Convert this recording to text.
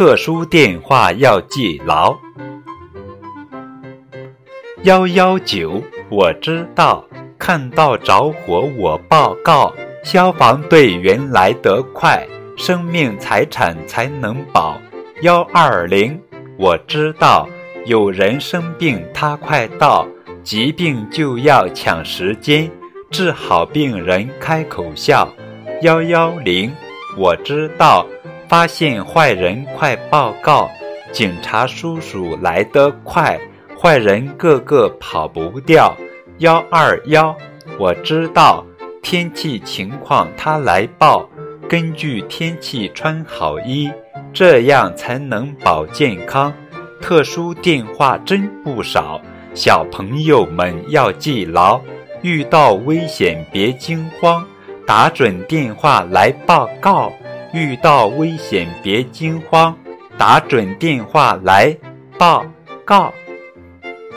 特殊电话要记牢。幺幺九，我知道，看到着火我报告，消防队员来得快，生命财产才能保。幺二零，我知道，有人生病他快到，疾病就要抢时间，治好病人开口笑。幺幺零，我知道，发现坏人快报告，警察叔叔来得快。坏人个个跑不掉。幺二幺，我知道天气情况，他来报。根据天气穿好衣，这样才能保健康。特殊电话真不少，小朋友们要记牢。遇到危险别惊慌，打准电话来报告。遇到危险别惊慌，打准电话来报告。